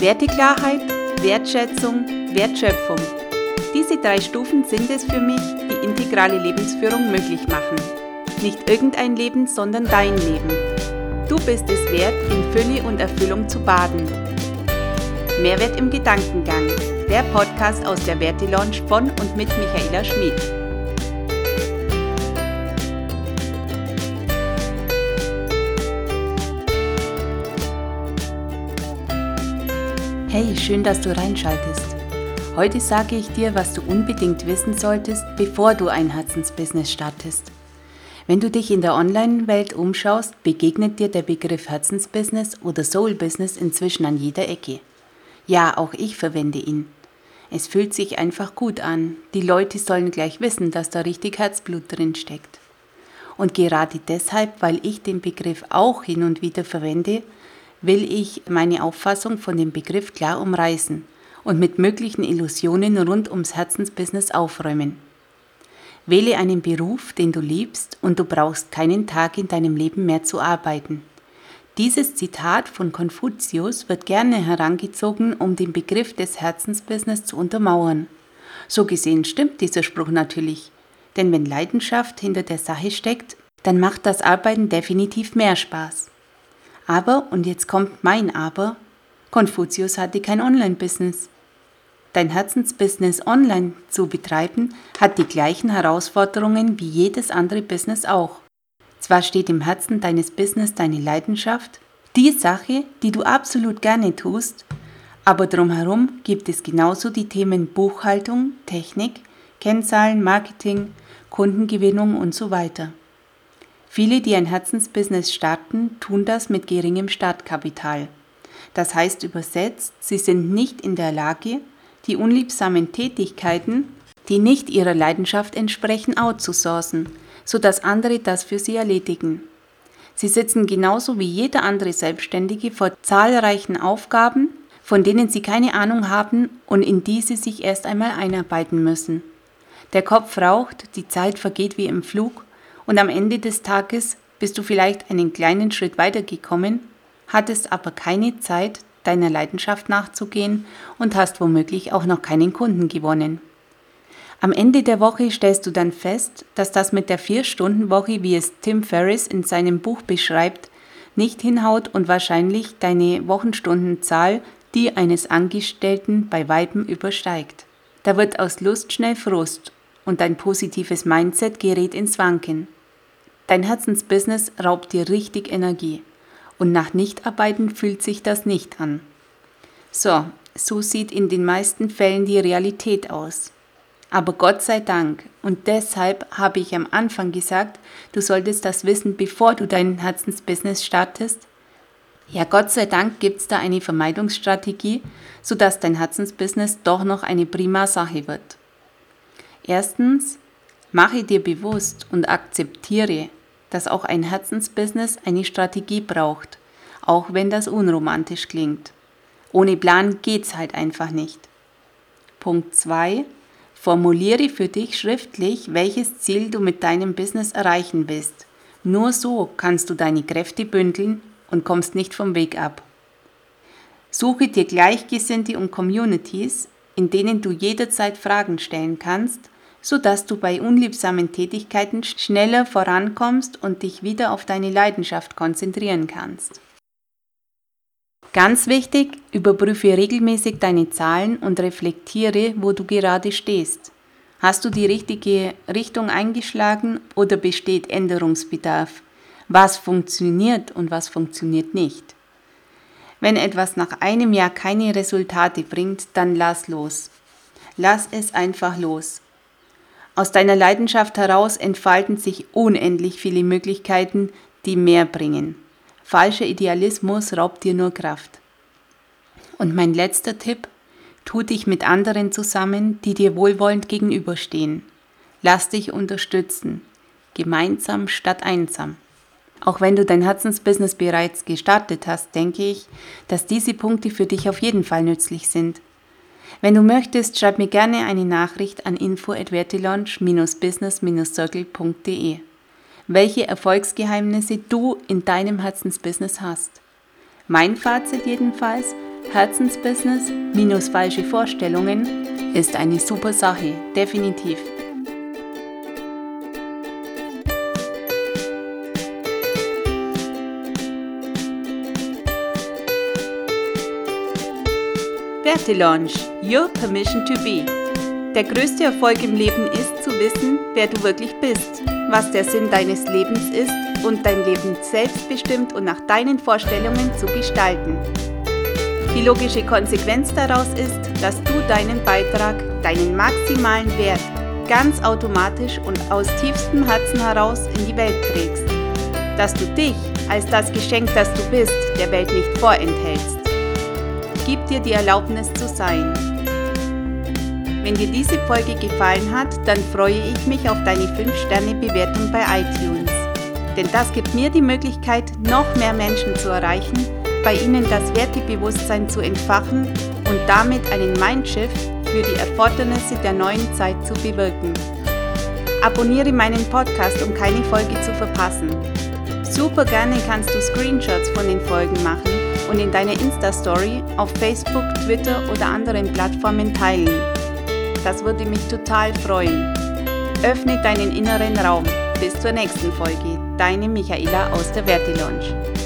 Werteklarheit, Wertschätzung, Wertschöpfung. Diese drei Stufen sind es für mich, die integrale Lebensführung möglich machen. Nicht irgendein Leben, sondern dein Leben. Du bist es wert, in Fülle und Erfüllung zu baden. Mehrwert im Gedankengang. Der Podcast aus der Werte Lounge von und mit Michaela Schmid. Hey, schön, dass du reinschaltest. Heute sage ich dir, was du unbedingt wissen solltest, bevor du ein Herzensbusiness startest. Wenn du dich in der Online-Welt umschaust, begegnet dir der Begriff Herzensbusiness oder Soul-Business inzwischen an jeder Ecke. Ja, auch ich verwende ihn. Es fühlt sich einfach gut an. Die Leute sollen gleich wissen, dass da richtig Herzblut drin steckt. Und gerade deshalb, weil ich den Begriff auch hin und wieder verwende, will ich meine Auffassung von dem Begriff klar umreißen und mit möglichen Illusionen rund ums Herzensbusiness aufräumen. Wähle einen Beruf, den du liebst, und du brauchst keinen Tag in deinem Leben mehr zu arbeiten. Dieses Zitat von Konfuzius wird gerne herangezogen, um den Begriff des Herzensbusiness zu untermauern. So gesehen stimmt dieser Spruch natürlich, denn wenn Leidenschaft hinter der Sache steckt, dann macht das Arbeiten definitiv mehr Spaß. Aber, und jetzt kommt mein Aber, Konfuzius hatte kein Online-Business. Dein Herzensbusiness online zu betreiben, hat die gleichen Herausforderungen wie jedes andere Business auch. Zwar steht im Herzen deines Business deine Leidenschaft, die Sache, die du absolut gerne tust, aber drumherum gibt es genauso die Themen Buchhaltung, Technik, Kennzahlen, Marketing, Kundengewinnung und so weiter. Viele, die ein Herzensbusiness starten, tun das mit geringem Startkapital. Das heißt übersetzt, sie sind nicht in der Lage, die unliebsamen Tätigkeiten, die nicht ihrer Leidenschaft entsprechen, outzusourcen, sodass andere das für sie erledigen. Sie sitzen genauso wie jeder andere Selbstständige vor zahlreichen Aufgaben, von denen sie keine Ahnung haben und in die sie sich erst einmal einarbeiten müssen. Der Kopf raucht, die Zeit vergeht wie im Flug und am Ende des Tages bist du vielleicht einen kleinen Schritt weitergekommen, hattest aber keine Zeit, deiner Leidenschaft nachzugehen und hast womöglich auch noch keinen Kunden gewonnen. Am Ende der Woche stellst du dann fest, dass das mit der Vier-Stunden-Woche, wie es Tim Ferriss in seinem Buch beschreibt, nicht hinhaut und wahrscheinlich deine Wochenstundenzahl die eines Angestellten bei Weiben übersteigt. Da wird aus Lust schnell Frust und dein positives Mindset gerät ins Wanken. Dein Herzensbusiness raubt dir richtig Energie. Und nach Nichtarbeiten fühlt sich das nicht an. So, so sieht in den meisten Fällen die Realität aus. Aber Gott sei Dank, und deshalb habe ich am Anfang gesagt, du solltest das wissen, bevor du dein Herzensbusiness startest. Ja, Gott sei Dank gibt es da eine Vermeidungsstrategie, sodass dein Herzensbusiness doch noch eine prima Sache wird. Erstens, mache dir bewusst und akzeptiere, dass auch ein Herzensbusiness eine Strategie braucht, auch wenn das unromantisch klingt. Ohne Plan geht's halt einfach nicht. Punkt 2. Formuliere für dich schriftlich, welches Ziel du mit deinem Business erreichen willst. Nur so kannst du deine Kräfte bündeln und kommst nicht vom Weg ab. Suche dir Gleichgesinnte und Communities, in denen du jederzeit Fragen stellen kannst sodass du bei unliebsamen Tätigkeiten schneller vorankommst und dich wieder auf deine Leidenschaft konzentrieren kannst. Ganz wichtig, überprüfe regelmäßig deine Zahlen und reflektiere, wo du gerade stehst. Hast du die richtige Richtung eingeschlagen oder besteht Änderungsbedarf? Was funktioniert und was funktioniert nicht? Wenn etwas nach einem Jahr keine Resultate bringt, dann lass los. Lass es einfach los. Aus deiner Leidenschaft heraus entfalten sich unendlich viele Möglichkeiten, die mehr bringen. Falscher Idealismus raubt dir nur Kraft. Und mein letzter Tipp, tu dich mit anderen zusammen, die dir wohlwollend gegenüberstehen. Lass dich unterstützen. Gemeinsam statt einsam. Auch wenn du dein Herzensbusiness bereits gestartet hast, denke ich, dass diese Punkte für dich auf jeden Fall nützlich sind. Wenn du möchtest, schreib mir gerne eine Nachricht an info@vertilaunch-business-circle.de. Welche Erfolgsgeheimnisse du in deinem Herzensbusiness hast. Mein Fazit jedenfalls, Herzensbusiness minus falsche Vorstellungen ist eine super Sache, definitiv. Werte Launch, Your Permission to Be. Der größte Erfolg im Leben ist zu wissen, wer du wirklich bist, was der Sinn deines Lebens ist und dein Leben selbstbestimmt und nach deinen Vorstellungen zu gestalten. Die logische Konsequenz daraus ist, dass du deinen Beitrag, deinen maximalen Wert ganz automatisch und aus tiefstem Herzen heraus in die Welt trägst. Dass du dich als das Geschenk, das du bist, der Welt nicht vorenthältst. Gib dir die Erlaubnis zu sein. Wenn dir diese Folge gefallen hat, dann freue ich mich auf deine 5-Sterne-Bewertung bei iTunes. Denn das gibt mir die Möglichkeit, noch mehr Menschen zu erreichen, bei ihnen das Wertebewusstsein zu entfachen und damit einen Mindshift für die Erfordernisse der neuen Zeit zu bewirken. Abonniere meinen Podcast, um keine Folge zu verpassen. Super gerne kannst du Screenshots von den Folgen machen und in deiner Insta-Story auf Facebook, Twitter oder anderen Plattformen teilen. Das würde mich total freuen. Öffne deinen inneren Raum. Bis zur nächsten Folge. Deine Michaela aus der Werte Lounge.